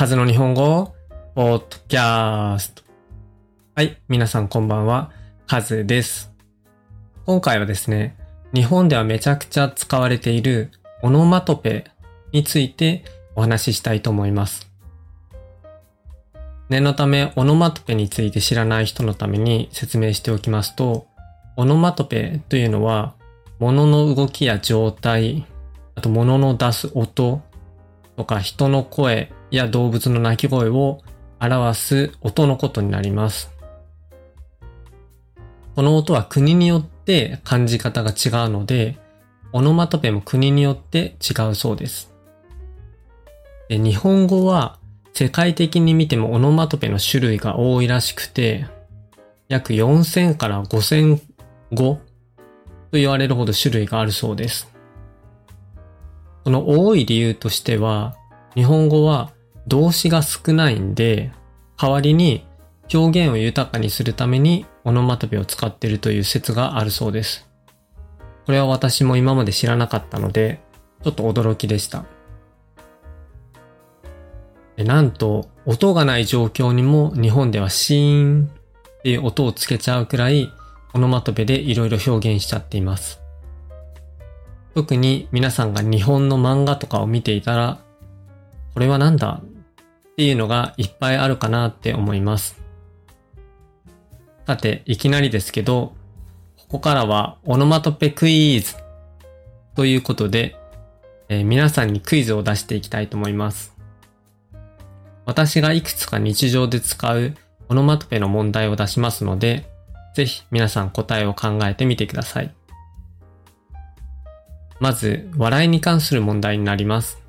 カズの日本語、ポッドキャスト。はい、皆さんこんばんは、カズです。今回はですね、日本ではめちゃくちゃ使われているオノマトペについてお話ししたいと思います。念のため、オノマトペについて知らない人のために説明しておきますと、オノマトペというのは、物の動きや状態、あと物の出す音とか人の声や動物の鳴き声を表す音のことになります。この音は国によって感じ方が違うので、オノマトペも国によって違うそうです。で日本語は世界的に見てもオノマトペの種類が多いらしくて、約4000から5000語と言われるほど種類があるそうです。この多い理由としては、日本語は動詞が少ないんで、代わりに表現を豊かにするためにオノマトペを使っているという説があるそうです。これは私も今まで知らなかったので、ちょっと驚きでした。なんと、音がない状況にも日本ではシーンっていう音をつけちゃうくらい、オノマトペでいろいろ表現しちゃっています。特に皆さんが日本の漫画とかを見ていたら、これはなんだっていうのがいっぱいあるかなって思います。さて、いきなりですけど、ここからはオノマトペクイズということで、えー、皆さんにクイズを出していきたいと思います。私がいくつか日常で使うオノマトペの問題を出しますので、ぜひ皆さん答えを考えてみてください。まず、笑いに関する問題になります。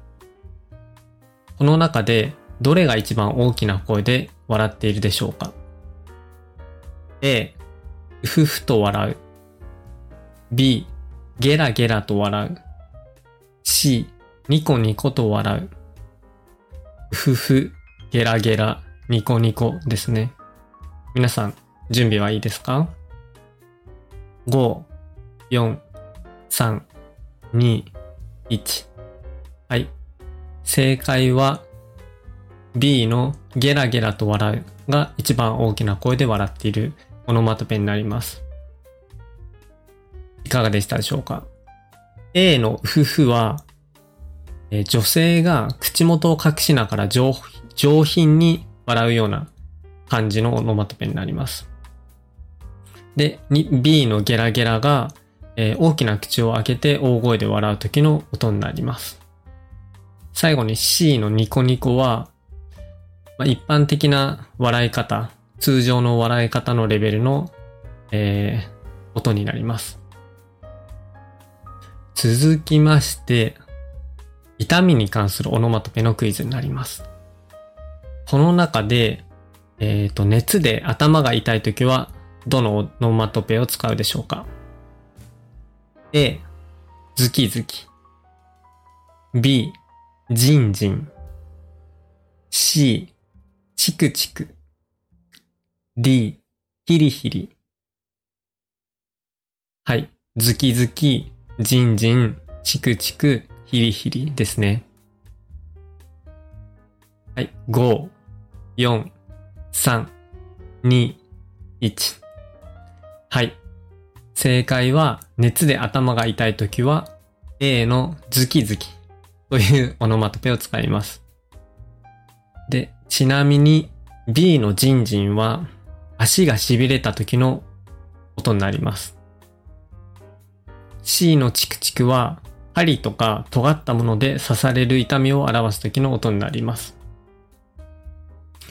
この中でどれが一番大きな声で笑っているでしょうか ?A、うふふと笑う。B、ゲラゲラと笑う。C、ニコニコと笑う。うふふ、ゲラゲラ、ニコニコですね。皆さん、準備はいいですか ?5、4、3、2、1。はい。正解は B のゲラゲラと笑うが一番大きな声で笑っているオノマトペになります。いかがでしたでしょうか ?A の夫婦は、え女性が口元を隠しながら上上品に笑うような感じのオノマトペになります。で、B のゲラゲラが、えー、大きな口を開けて大声で笑う時の音になります。最後に C のニコニコは、まあ、一般的な笑い方、通常の笑い方のレベルの、えー、音になります。続きまして、痛みに関するオノマトペのクイズになります。この中で、えっ、ー、と、熱で頭が痛いときは、どのオノマトペを使うでしょうか ?A、ズキズキ。B、ジンジン。C、チクチク。D、ヒリヒリ。はい。ズキズキ、ジンジン、チクチク、ヒリヒリですね。はい。5、4、3、2、1。はい。正解は、熱で頭が痛いときは、A のズキズキ。というオノマトペを使います。で、ちなみに B のジンジンは足が痺れた時の音になります。C のチクチクは針とか尖ったもので刺される痛みを表す時の音になります。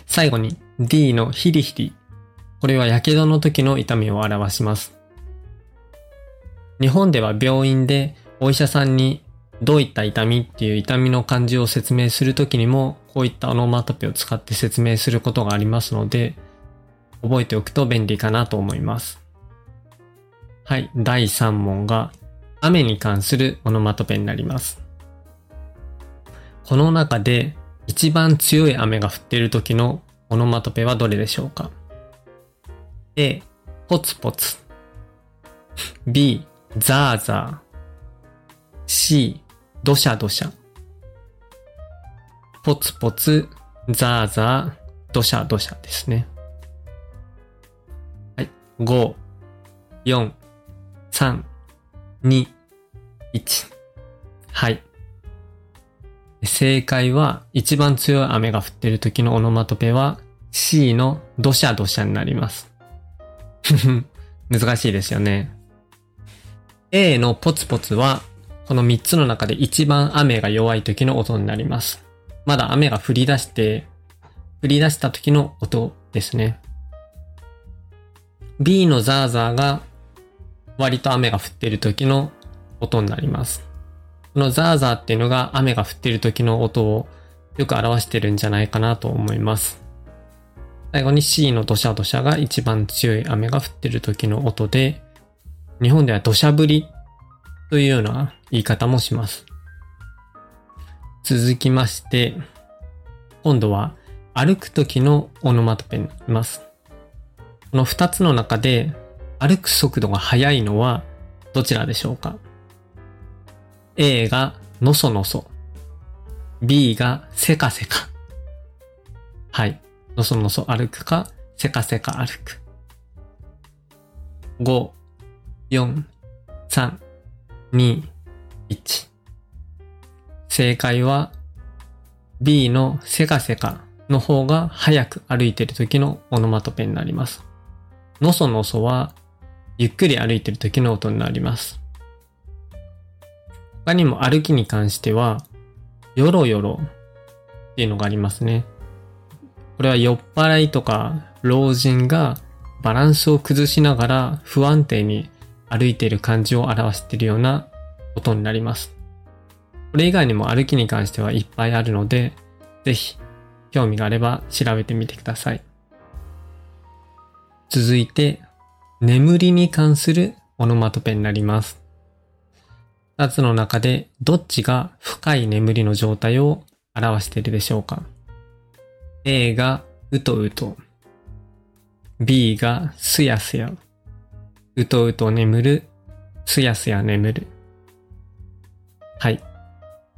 最後に D のヒリヒリ。これは火傷の時の痛みを表します。日本では病院でお医者さんにどういった痛みっていう痛みの感じを説明するときにも、こういったオノマトペを使って説明することがありますので、覚えておくと便利かなと思います。はい、第3問が雨に関するオノマトペになります。この中で一番強い雨が降っている時のオノマトペはどれでしょうか ?A、ポツポツ。B、ザーザー。C、どしゃどしゃ。ポツポツ、ザーザー、ドシャドシャですね。はい。5、4、3、2、1。はい。正解は、一番強い雨が降っている時のオノマトペは C のドシャドシャになります。難しいですよね。A のポツポツは、この3つの中で一番雨が弱い時の音になります。まだ雨が降り出して、降り出した時の音ですね。B のザーザーが割と雨が降っている時の音になります。このザーザーっていうのが雨が降っている時の音をよく表してるんじゃないかなと思います。最後に C の土砂土砂が一番強い雨が降っている時の音で、日本では土砂降りというような言い方もします。続きまして、今度は歩く時のオノマトペになります。この二つの中で歩く速度が速いのはどちらでしょうか ?A がのそのそ。B がせかせか。はい。のそのそ歩くか、せかせか歩く。5、4、3、2、1。正解は B のせかせかの方が早く歩いてる時のオノマトペになります。のそのそはゆっくり歩いてる時の音になります。他にも歩きに関しては、よろよろっていうのがありますね。これは酔っ払いとか老人がバランスを崩しながら不安定に歩いている感じを表しているような音になります。これ以外にも歩きに関してはいっぱいあるので、ぜひ興味があれば調べてみてください。続いて、眠りに関するオノマトペになります。二つの中でどっちが深い眠りの状態を表しているでしょうか ?A がうとうと、B がすやすや、うとうと眠る、すやすや眠る。はい。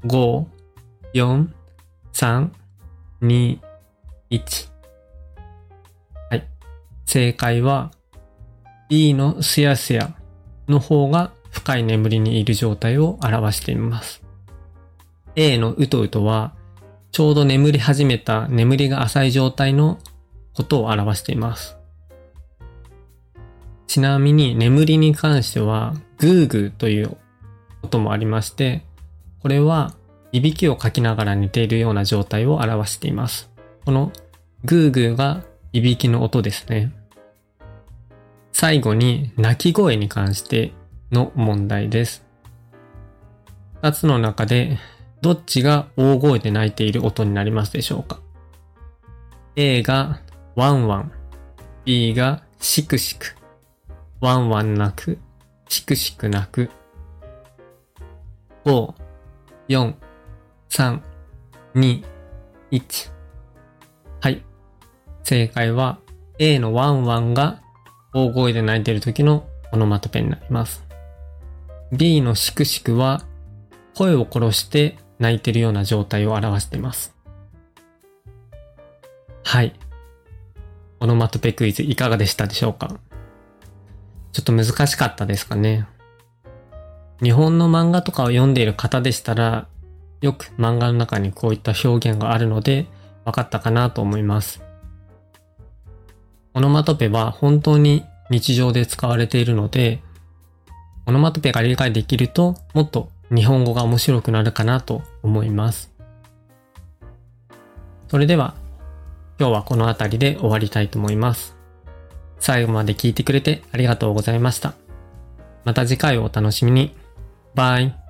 5、4、3、2、1。はい。正解は B のすやすやの方が深い眠りにいる状態を表しています。A のうとうとはちょうど眠り始めた眠りが浅い状態のことを表しています。ちなみに眠りに関してはグーグーという音もありまして、これはいびきをかきながら寝ているような状態を表しています。このグーグーがいびきの音ですね。最後に鳴き声に関しての問題です。二つの中でどっちが大声で鳴いている音になりますでしょうか ?A がワンワン、B がシクシク、ワンワン鳴く、シクシク鳴く。5、4、3、2、1。はい。正解は A のワンワンが大声で鳴いている時のオノマトペになります。B のシクシクは声を殺して泣いているような状態を表しています。はい。オノマトペクイズいかがでしたでしょうか？ちょっと難しかったですかね。日本の漫画とかを読んでいる方でしたら、よく漫画の中にこういった表現があるので、分かったかなと思います。オノマトペは本当に日常で使われているので、オノマトペが理解できると、もっと日本語が面白くなるかなと思います。それでは、今日はこの辺りで終わりたいと思います。最後まで聞いてくれてありがとうございました。また次回をお楽しみに。バイ